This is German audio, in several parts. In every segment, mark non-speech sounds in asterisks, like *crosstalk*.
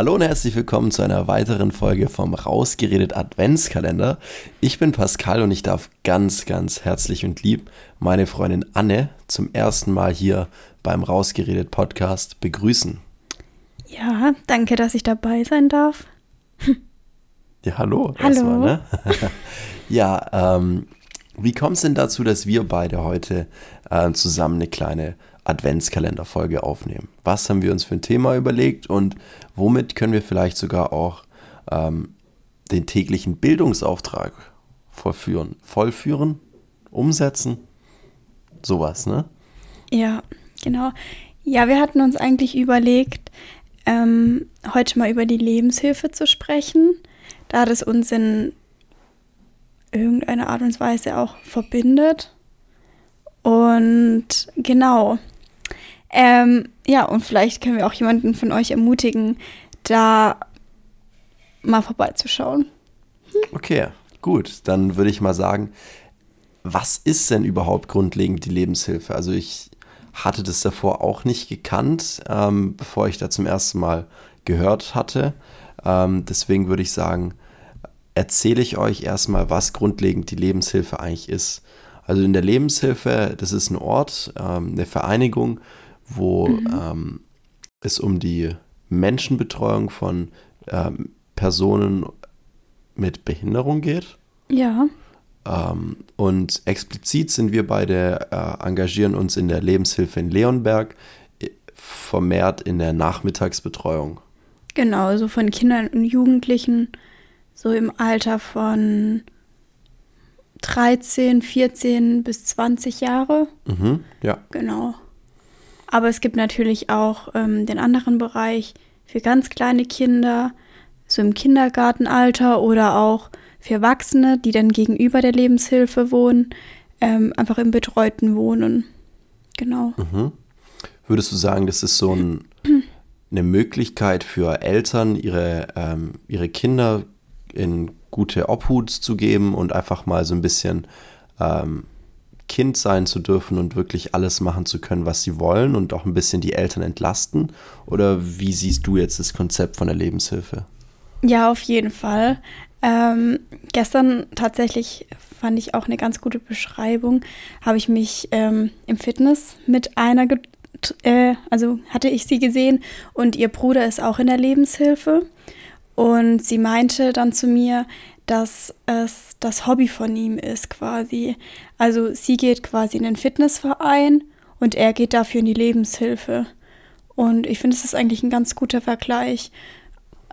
Hallo und herzlich willkommen zu einer weiteren Folge vom Rausgeredet Adventskalender. Ich bin Pascal und ich darf ganz, ganz herzlich und lieb meine Freundin Anne zum ersten Mal hier beim Rausgeredet Podcast begrüßen. Ja, danke, dass ich dabei sein darf. *laughs* Ja, hallo. Hallo. Erstmal, ne? *laughs* ja, ähm, wie kommt es denn dazu, dass wir beide heute äh, zusammen eine kleine Adventskalenderfolge aufnehmen? Was haben wir uns für ein Thema überlegt und womit können wir vielleicht sogar auch ähm, den täglichen Bildungsauftrag vollführen? Vollführen? Umsetzen? Sowas, ne? Ja, genau. Ja, wir hatten uns eigentlich überlegt, ähm, heute mal über die Lebenshilfe zu sprechen, da das uns in irgendeiner Art und Weise auch verbindet. Und genau. Ähm, ja, und vielleicht können wir auch jemanden von euch ermutigen, da mal vorbeizuschauen. Okay, gut. Dann würde ich mal sagen, was ist denn überhaupt grundlegend die Lebenshilfe? Also ich hatte das davor auch nicht gekannt, ähm, bevor ich da zum ersten Mal gehört hatte. Ähm, deswegen würde ich sagen, erzähle ich euch erstmal, was grundlegend die Lebenshilfe eigentlich ist. Also in der Lebenshilfe, das ist ein Ort, ähm, eine Vereinigung, wo mhm. ähm, es um die Menschenbetreuung von ähm, Personen mit Behinderung geht. Ja. Ähm, und explizit sind wir beide, äh, engagieren uns in der Lebenshilfe in Leonberg, äh, vermehrt in der Nachmittagsbetreuung. Genau, so von Kindern und Jugendlichen, so im Alter von 13, 14 bis 20 Jahre. Mhm, ja. Genau. Aber es gibt natürlich auch ähm, den anderen Bereich für ganz kleine Kinder, so im Kindergartenalter oder auch für Erwachsene, die dann gegenüber der Lebenshilfe wohnen, ähm, einfach im betreuten Wohnen. Genau. Mhm. Würdest du sagen, das ist so ein, eine Möglichkeit für Eltern, ihre, ähm, ihre Kinder in gute Obhut zu geben und einfach mal so ein bisschen ähm, Kind sein zu dürfen und wirklich alles machen zu können, was sie wollen und auch ein bisschen die Eltern entlasten? Oder wie siehst du jetzt das Konzept von der Lebenshilfe? Ja, auf jeden Fall. Ähm, gestern tatsächlich fand ich auch eine ganz gute Beschreibung. Habe ich mich ähm, im Fitness mit einer, äh, also hatte ich sie gesehen und ihr Bruder ist auch in der Lebenshilfe. Und sie meinte dann zu mir, dass es das Hobby von ihm ist quasi. Also sie geht quasi in den Fitnessverein und er geht dafür in die Lebenshilfe. Und ich finde, es ist eigentlich ein ganz guter Vergleich.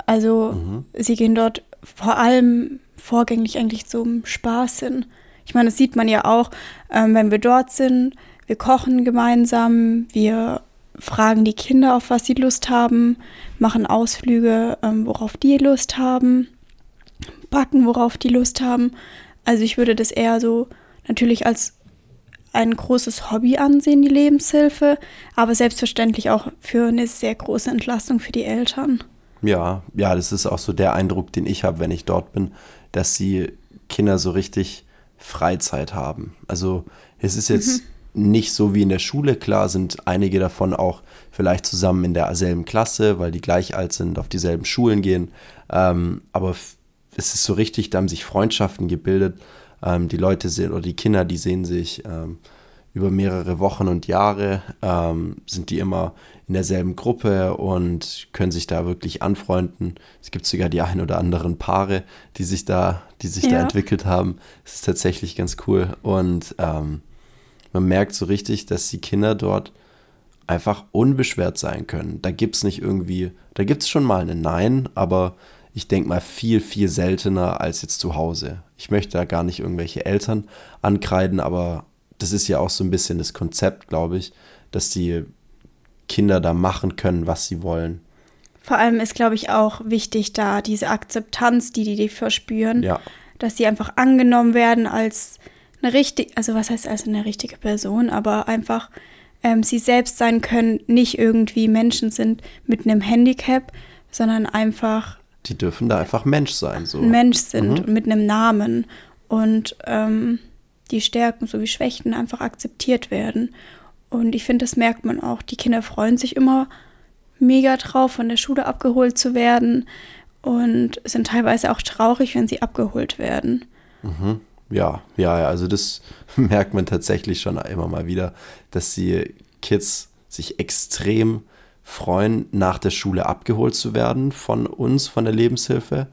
Also mhm. sie gehen dort vor allem vorgängig eigentlich zum Spaß hin. Ich meine, das sieht man ja auch, ähm, wenn wir dort sind. Wir kochen gemeinsam, wir fragen die Kinder, auf was sie Lust haben, machen Ausflüge, ähm, worauf die Lust haben, backen, worauf die Lust haben. Also ich würde das eher so natürlich als ein großes Hobby ansehen, die Lebenshilfe, aber selbstverständlich auch für eine sehr große Entlastung für die Eltern. Ja, ja, das ist auch so der Eindruck, den ich habe, wenn ich dort bin, dass die Kinder so richtig Freizeit haben. Also es ist jetzt mhm. nicht so wie in der Schule, klar sind einige davon auch vielleicht zusammen in derselben Klasse, weil die gleich alt sind, auf dieselben Schulen gehen. Ähm, aber es ist so richtig, da haben sich Freundschaften gebildet. Ähm, die Leute sehen oder die Kinder, die sehen sich ähm, über mehrere Wochen und Jahre, ähm, sind die immer in derselben Gruppe und können sich da wirklich anfreunden. Es gibt sogar die ein oder anderen Paare, die sich da, die sich ja. da entwickelt haben. Es ist tatsächlich ganz cool. Und ähm, man merkt so richtig, dass die Kinder dort einfach unbeschwert sein können. Da gibt es nicht irgendwie, da gibt es schon mal ein Nein, aber ich denke mal viel, viel seltener als jetzt zu Hause. Ich möchte da gar nicht irgendwelche Eltern ankreiden, aber das ist ja auch so ein bisschen das Konzept, glaube ich, dass die Kinder da machen können, was sie wollen. Vor allem ist, glaube ich, auch wichtig, da diese Akzeptanz, die die, die verspüren, ja. dass sie einfach angenommen werden als eine richtige, also was heißt als eine richtige Person, aber einfach ähm, sie selbst sein können, nicht irgendwie Menschen sind mit einem Handicap, sondern einfach. Die dürfen da einfach Mensch sein, so. Mensch sind mhm. mit einem Namen und ähm, die Stärken sowie Schwächen einfach akzeptiert werden. Und ich finde, das merkt man auch. Die Kinder freuen sich immer, mega drauf, von der Schule abgeholt zu werden und sind teilweise auch traurig, wenn sie abgeholt werden. Mhm. Ja, ja, ja, also das *laughs* merkt man tatsächlich schon immer mal wieder, dass die Kids sich extrem freuen, nach der Schule abgeholt zu werden von uns, von der Lebenshilfe.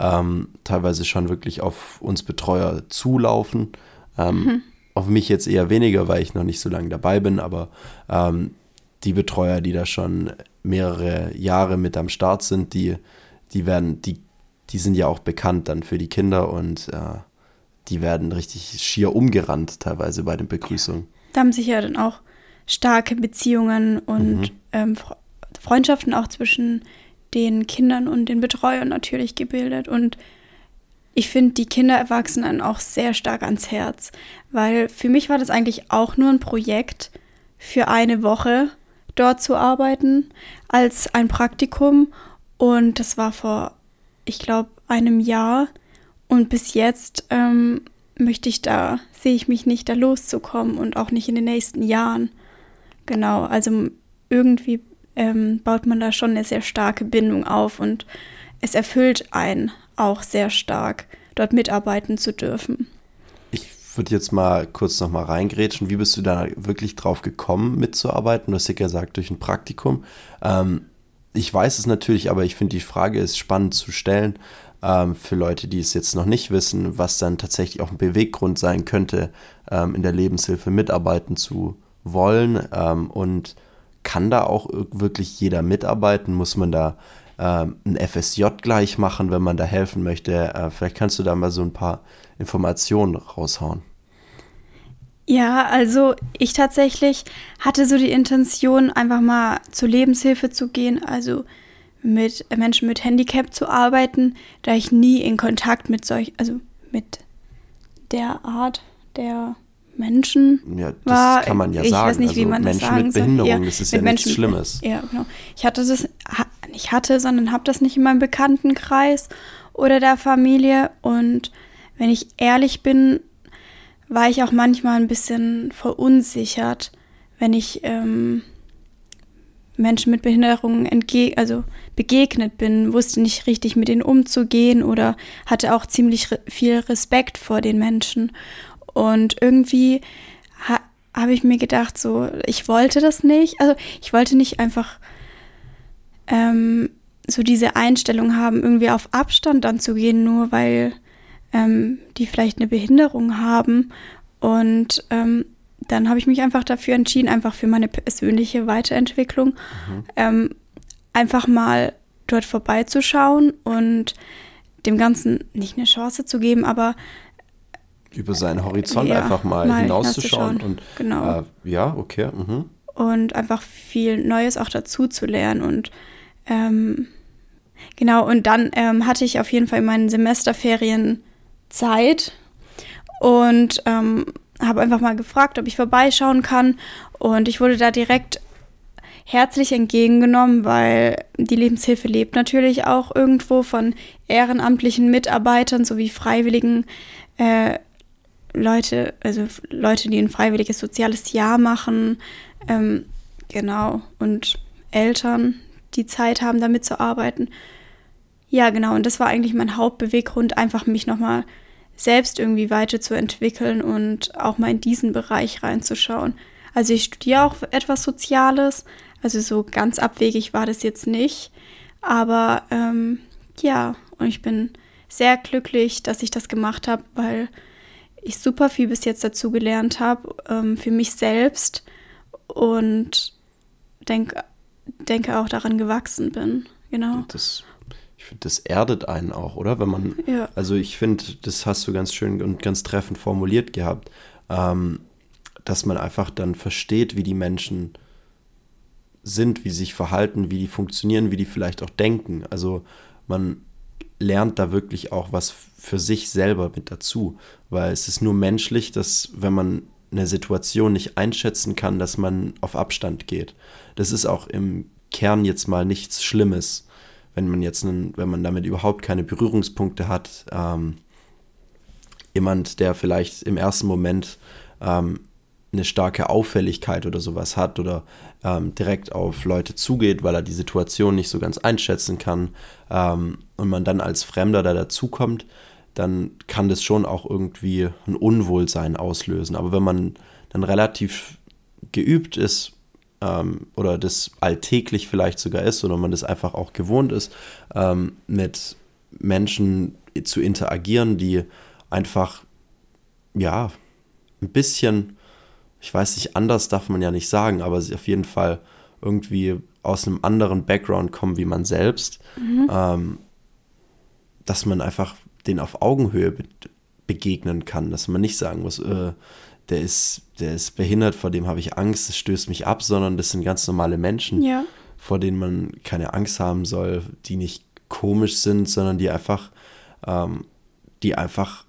Ähm, teilweise schon wirklich auf uns Betreuer zulaufen. Ähm, mhm. Auf mich jetzt eher weniger, weil ich noch nicht so lange dabei bin, aber ähm, die Betreuer, die da schon mehrere Jahre mit am Start sind, die, die werden, die, die sind ja auch bekannt dann für die Kinder und äh, die werden richtig schier umgerannt teilweise bei den Begrüßungen. Da haben sich ja dann auch starke Beziehungen und mhm. ähm, Freundschaften auch zwischen den Kindern und den Betreuern natürlich gebildet. Und ich finde die Kinder Erwachsenen auch sehr stark ans Herz, weil für mich war das eigentlich auch nur ein Projekt für eine Woche dort zu arbeiten als ein Praktikum. Und das war vor, ich glaube, einem Jahr. Und bis jetzt ähm, möchte ich da, sehe ich mich nicht da loszukommen und auch nicht in den nächsten Jahren. Genau, also irgendwie ähm, baut man da schon eine sehr starke Bindung auf und es erfüllt einen auch sehr stark, dort mitarbeiten zu dürfen. Ich würde jetzt mal kurz noch mal reingrätschen. Wie bist du da wirklich drauf gekommen, mitzuarbeiten? Du hast ja gesagt, durch ein Praktikum. Ähm, ich weiß es natürlich, aber ich finde, die Frage ist spannend zu stellen ähm, für Leute, die es jetzt noch nicht wissen, was dann tatsächlich auch ein Beweggrund sein könnte, ähm, in der Lebenshilfe mitarbeiten zu wollen ähm, und kann da auch wirklich jeder mitarbeiten? Muss man da ähm, ein FSJ gleich machen, wenn man da helfen möchte? Äh, vielleicht kannst du da mal so ein paar Informationen raushauen. Ja, also ich tatsächlich hatte so die Intention, einfach mal zur Lebenshilfe zu gehen, also mit Menschen mit Handicap zu arbeiten, da ich nie in Kontakt mit solch, also mit der Art der Menschen ja, das war. kann man ja ich sagen. weiß nicht, wie also man Menschen das sagen mit Behinderung, soll. Ja, das ist ja Menschen, nichts Schlimmes. Ja, genau. Ich hatte das, nicht hatte, sondern habe das nicht in meinem Bekanntenkreis oder der Familie. Und wenn ich ehrlich bin, war ich auch manchmal ein bisschen verunsichert, wenn ich ähm, Menschen mit Behinderungen entge also begegnet bin, wusste nicht richtig mit ihnen umzugehen oder hatte auch ziemlich re viel Respekt vor den Menschen. Und irgendwie ha habe ich mir gedacht, so, ich wollte das nicht. Also ich wollte nicht einfach ähm, so diese Einstellung haben, irgendwie auf Abstand dann zu gehen, nur weil ähm, die vielleicht eine Behinderung haben. Und ähm, dann habe ich mich einfach dafür entschieden, einfach für meine persönliche Weiterentwicklung, mhm. ähm, einfach mal dort vorbeizuschauen und dem Ganzen nicht eine Chance zu geben, aber über seinen Horizont ja, einfach mal, mal hinauszuschauen. Und, genau. Äh, ja, okay. Mhm. Und einfach viel Neues auch dazu zu lernen. Und ähm, genau, und dann ähm, hatte ich auf jeden Fall in meinen Semesterferien Zeit und ähm, habe einfach mal gefragt, ob ich vorbeischauen kann. Und ich wurde da direkt herzlich entgegengenommen, weil die Lebenshilfe lebt natürlich auch irgendwo von ehrenamtlichen Mitarbeitern sowie freiwilligen äh, Leute, also Leute, die ein freiwilliges soziales Jahr machen, ähm, genau, und Eltern, die Zeit haben, damit zu arbeiten. Ja, genau, und das war eigentlich mein Hauptbeweggrund, einfach mich nochmal selbst irgendwie weiterzuentwickeln und auch mal in diesen Bereich reinzuschauen. Also ich studiere auch etwas Soziales, also so ganz abwegig war das jetzt nicht, aber ähm, ja, und ich bin sehr glücklich, dass ich das gemacht habe, weil ich super viel bis jetzt dazu gelernt habe ähm, für mich selbst und denke denke auch daran gewachsen bin. Genau. Das, ich finde, das erdet einen auch, oder? Wenn man, ja. also ich finde, das hast du ganz schön und ganz treffend formuliert gehabt, ähm, dass man einfach dann versteht, wie die Menschen sind, wie sie sich verhalten, wie die funktionieren, wie die vielleicht auch denken. Also man lernt da wirklich auch was für sich selber mit dazu, weil es ist nur menschlich, dass wenn man eine Situation nicht einschätzen kann, dass man auf Abstand geht. Das ist auch im Kern jetzt mal nichts Schlimmes, wenn man jetzt, einen, wenn man damit überhaupt keine Berührungspunkte hat. Ähm, jemand, der vielleicht im ersten Moment ähm, eine starke Auffälligkeit oder sowas hat oder ähm, direkt auf Leute zugeht, weil er die Situation nicht so ganz einschätzen kann ähm, und man dann als Fremder da dazukommt, dann kann das schon auch irgendwie ein Unwohlsein auslösen. Aber wenn man dann relativ geübt ist ähm, oder das alltäglich vielleicht sogar ist oder man das einfach auch gewohnt ist, ähm, mit Menschen zu interagieren, die einfach, ja, ein bisschen, ich weiß nicht, anders darf man ja nicht sagen, aber sie auf jeden Fall irgendwie aus einem anderen Background kommen wie man selbst, mhm. ähm, dass man einfach den auf Augenhöhe be begegnen kann, dass man nicht sagen muss, äh, der ist, der ist behindert, vor dem habe ich Angst, das stößt mich ab, sondern das sind ganz normale Menschen, ja. vor denen man keine Angst haben soll, die nicht komisch sind, sondern die einfach, ähm, die einfach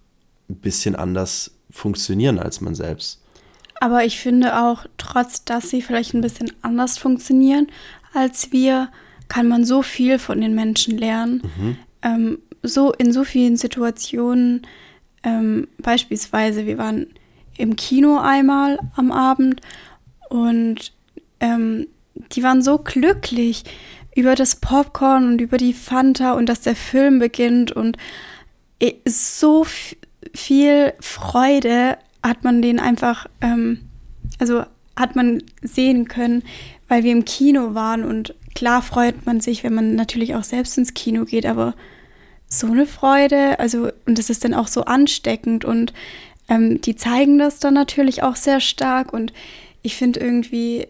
ein bisschen anders funktionieren als man selbst. Aber ich finde auch, trotz dass sie vielleicht ein bisschen anders funktionieren als wir, kann man so viel von den Menschen lernen. Mhm. Ähm, so in so vielen Situationen, ähm, beispielsweise, wir waren im Kino einmal am Abend und ähm, die waren so glücklich über das Popcorn und über die Fanta und dass der Film beginnt und so viel Freude hat man den einfach, ähm, also hat man sehen können, weil wir im Kino waren und klar freut man sich, wenn man natürlich auch selbst ins Kino geht, aber so eine Freude, also und das ist dann auch so ansteckend und ähm, die zeigen das dann natürlich auch sehr stark und ich finde irgendwie,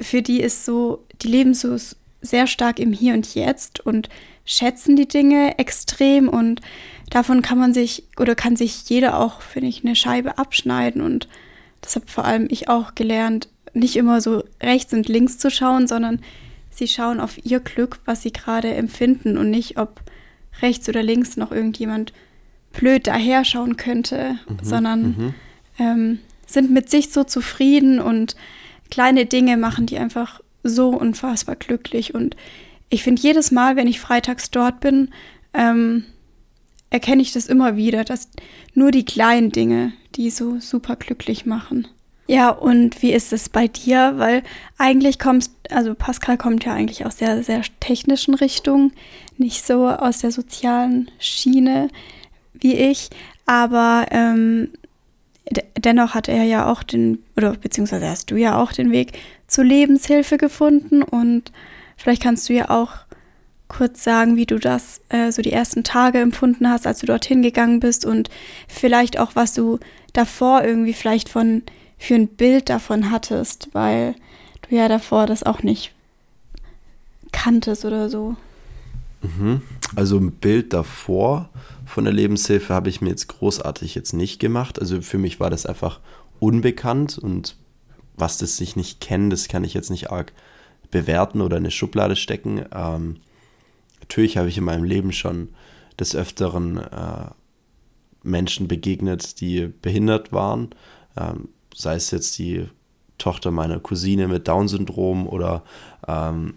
für die ist so, die leben so sehr stark im Hier und Jetzt und schätzen die Dinge extrem und davon kann man sich oder kann sich jeder auch, finde ich, eine Scheibe abschneiden und das habe vor allem ich auch gelernt, nicht immer so rechts und links zu schauen, sondern sie schauen auf ihr Glück, was sie gerade empfinden und nicht, ob rechts oder links noch irgendjemand blöd daherschauen könnte, mhm, sondern mhm. Ähm, sind mit sich so zufrieden und kleine Dinge machen die einfach so unfassbar glücklich. Und ich finde, jedes Mal, wenn ich freitags dort bin, ähm, erkenne ich das immer wieder, dass nur die kleinen Dinge, die so super glücklich machen. Ja, und wie ist es bei dir? Weil eigentlich kommst, also Pascal kommt ja eigentlich aus der sehr technischen Richtung, nicht so aus der sozialen Schiene wie ich, aber ähm, dennoch hat er ja auch den, oder beziehungsweise hast du ja auch den Weg zur Lebenshilfe gefunden und vielleicht kannst du ja auch kurz sagen, wie du das äh, so die ersten Tage empfunden hast, als du dorthin gegangen bist und vielleicht auch, was du davor irgendwie vielleicht von für ein Bild davon hattest, weil du ja davor das auch nicht kanntest oder so. Mhm. Also ein Bild davor von der Lebenshilfe habe ich mir jetzt großartig jetzt nicht gemacht. Also für mich war das einfach unbekannt und was das sich nicht kennt, das kann ich jetzt nicht arg bewerten oder in eine Schublade stecken. Ähm, natürlich habe ich in meinem Leben schon des Öfteren äh, Menschen begegnet, die behindert waren. Ähm, sei es jetzt die Tochter meiner Cousine mit Down-Syndrom oder ähm,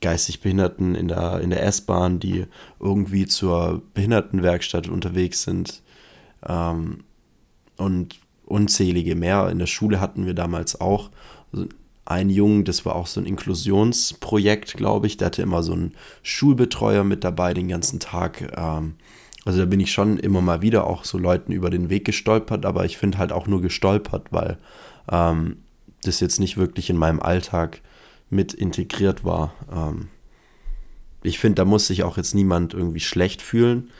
geistig Behinderten in der, in der S-Bahn, die irgendwie zur Behindertenwerkstatt unterwegs sind. Ähm, und unzählige mehr. In der Schule hatten wir damals auch einen Jungen, das war auch so ein Inklusionsprojekt, glaube ich. Der hatte immer so einen Schulbetreuer mit dabei den ganzen Tag. Ähm, also da bin ich schon immer mal wieder auch so Leuten über den Weg gestolpert, aber ich finde halt auch nur gestolpert, weil ähm, das jetzt nicht wirklich in meinem Alltag mit integriert war. Ähm, ich finde, da muss sich auch jetzt niemand irgendwie schlecht fühlen,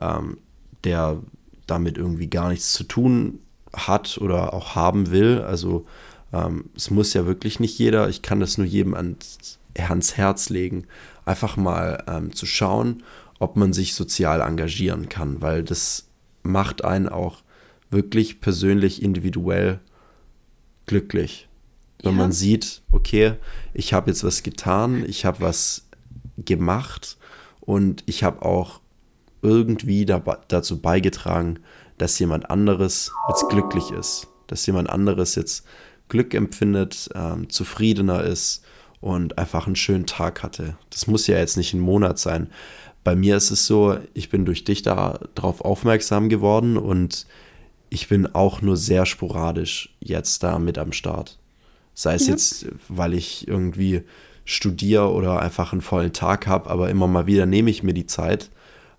ähm, der damit irgendwie gar nichts zu tun hat oder auch haben will. Also ähm, es muss ja wirklich nicht jeder, ich kann das nur jedem ans, ans Herz legen, einfach mal ähm, zu schauen, ob man sich sozial engagieren kann, weil das macht einen auch wirklich persönlich individuell glücklich. Wenn ja. man sieht, okay, ich habe jetzt was getan, ich habe was gemacht und ich habe auch irgendwie dabei, dazu beigetragen, dass jemand anderes jetzt glücklich ist, dass jemand anderes jetzt Glück empfindet, ähm, zufriedener ist und einfach einen schönen Tag hatte. Das muss ja jetzt nicht ein Monat sein. Bei mir ist es so, ich bin durch dich darauf aufmerksam geworden und ich bin auch nur sehr sporadisch jetzt da mit am Start. Sei es ja. jetzt, weil ich irgendwie studiere oder einfach einen vollen Tag habe, aber immer mal wieder nehme ich mir die Zeit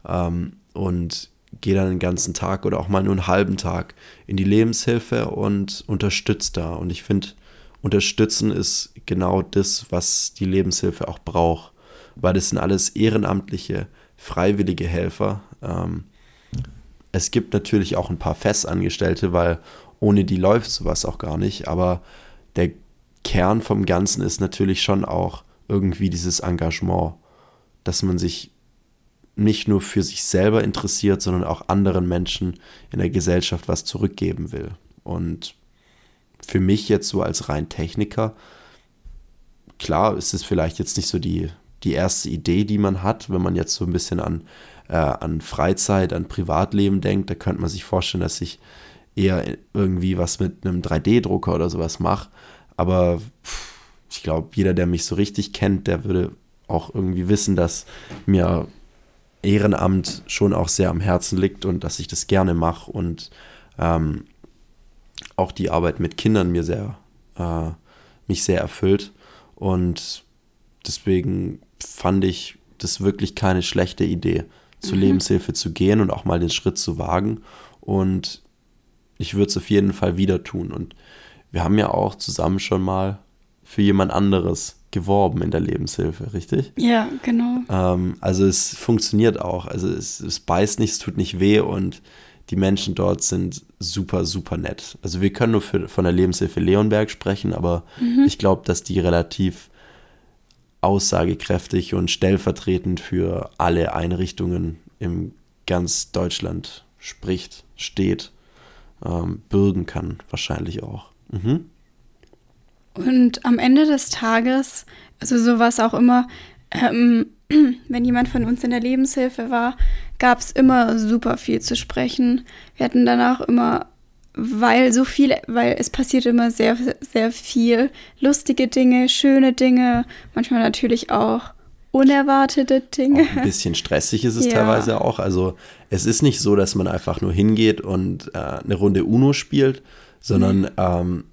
ähm, und gehe dann den ganzen Tag oder auch mal nur einen halben Tag in die Lebenshilfe und unterstütze da. Und ich finde, unterstützen ist genau das, was die Lebenshilfe auch braucht, weil das sind alles ehrenamtliche, freiwillige Helfer. Ähm, es gibt natürlich auch ein paar Festangestellte, weil ohne die läuft sowas auch gar nicht, aber der Kern vom Ganzen ist natürlich schon auch irgendwie dieses Engagement, dass man sich nicht nur für sich selber interessiert, sondern auch anderen Menschen in der Gesellschaft was zurückgeben will. Und für mich jetzt so als rein Techniker, klar ist es vielleicht jetzt nicht so die, die erste Idee, die man hat, wenn man jetzt so ein bisschen an, äh, an Freizeit, an Privatleben denkt, da könnte man sich vorstellen, dass ich eher irgendwie was mit einem 3D-Drucker oder sowas mache. Aber ich glaube, jeder, der mich so richtig kennt, der würde auch irgendwie wissen, dass mir Ehrenamt schon auch sehr am Herzen liegt und dass ich das gerne mache und ähm, auch die Arbeit mit Kindern mir sehr, äh, mich sehr erfüllt. Und deswegen fand ich das wirklich keine schlechte Idee, zur mhm. Lebenshilfe zu gehen und auch mal den Schritt zu wagen. Und ich würde es auf jeden Fall wieder tun. Und wir haben ja auch zusammen schon mal für jemand anderes geworben in der Lebenshilfe, richtig? Ja, genau. Ähm, also es funktioniert auch. Also es, es beißt nicht, es tut nicht weh und die Menschen dort sind super, super nett. Also wir können nur für, von der Lebenshilfe Leonberg sprechen, aber mhm. ich glaube, dass die relativ aussagekräftig und stellvertretend für alle Einrichtungen im ganz Deutschland spricht, steht, ähm, bürgen kann, wahrscheinlich auch. Mhm. Und am Ende des Tages, also so war es auch immer, ähm, *clears throat* wenn jemand von uns in der Lebenshilfe war, gab es immer super viel zu sprechen. Wir hatten danach immer, weil so viel, weil es passiert immer sehr, sehr viel lustige Dinge, schöne Dinge, manchmal natürlich auch unerwartete Dinge. Auch ein bisschen stressig ist es ja. teilweise auch. Also es ist nicht so, dass man einfach nur hingeht und äh, eine Runde Uno spielt, sondern mhm. ähm,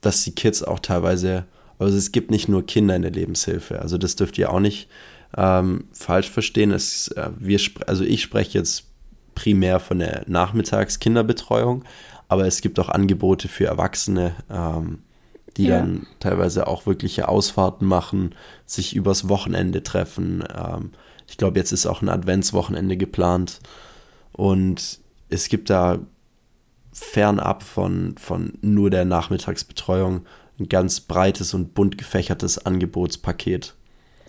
dass die Kids auch teilweise, also es gibt nicht nur Kinder in der Lebenshilfe, also das dürft ihr auch nicht ähm, falsch verstehen. Es, äh, wir, also ich spreche jetzt primär von der Nachmittagskinderbetreuung, aber es gibt auch Angebote für Erwachsene, ähm, die ja. dann teilweise auch wirkliche Ausfahrten machen, sich übers Wochenende treffen. Ähm, ich glaube, jetzt ist auch ein Adventswochenende geplant und es gibt da fernab von, von nur der Nachmittagsbetreuung ein ganz breites und bunt gefächertes Angebotspaket.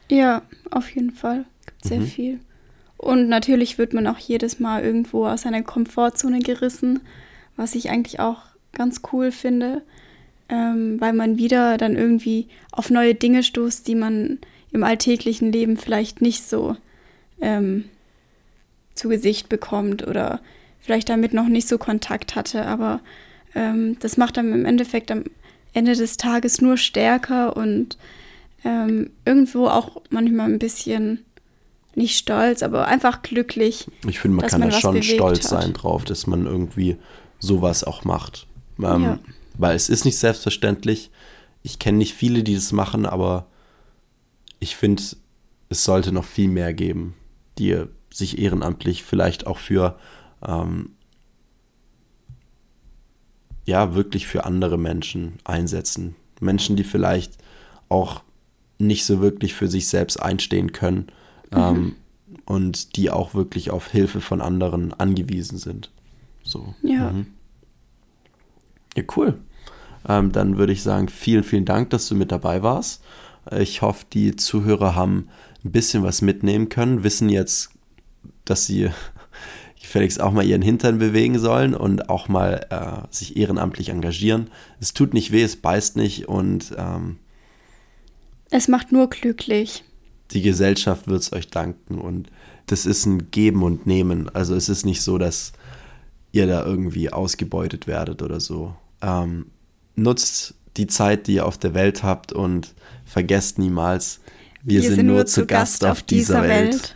Ja, auf jeden Fall. Gibt sehr mhm. viel. Und natürlich wird man auch jedes Mal irgendwo aus seiner Komfortzone gerissen, was ich eigentlich auch ganz cool finde, ähm, weil man wieder dann irgendwie auf neue Dinge stoßt, die man im alltäglichen Leben vielleicht nicht so ähm, zu Gesicht bekommt oder vielleicht damit noch nicht so Kontakt hatte. Aber ähm, das macht dann im Endeffekt am Ende des Tages nur stärker und ähm, irgendwo auch manchmal ein bisschen nicht stolz, aber einfach glücklich. Ich finde, man kann da schon stolz hat. sein drauf, dass man irgendwie sowas auch macht. Ähm, ja. Weil es ist nicht selbstverständlich. Ich kenne nicht viele, die das machen, aber ich finde, es sollte noch viel mehr geben, die sich ehrenamtlich vielleicht auch für ähm, ja wirklich für andere Menschen einsetzen. Menschen, die vielleicht auch nicht so wirklich für sich selbst einstehen können mhm. ähm, und die auch wirklich auf Hilfe von anderen angewiesen sind. So. Ja. Mhm. Ja, cool. Ähm, dann würde ich sagen, vielen, vielen Dank, dass du mit dabei warst. Ich hoffe, die Zuhörer haben ein bisschen was mitnehmen können, wissen jetzt, dass sie gefälligst auch mal ihren Hintern bewegen sollen und auch mal äh, sich ehrenamtlich engagieren. Es tut nicht weh, es beißt nicht und ähm, es macht nur glücklich. Die Gesellschaft wird es euch danken und das ist ein Geben und Nehmen. Also es ist nicht so, dass ihr da irgendwie ausgebeutet werdet oder so. Ähm, nutzt die Zeit, die ihr auf der Welt habt und vergesst niemals, wir, wir sind, sind, nur zu Gast auf dieser Welt. Welt.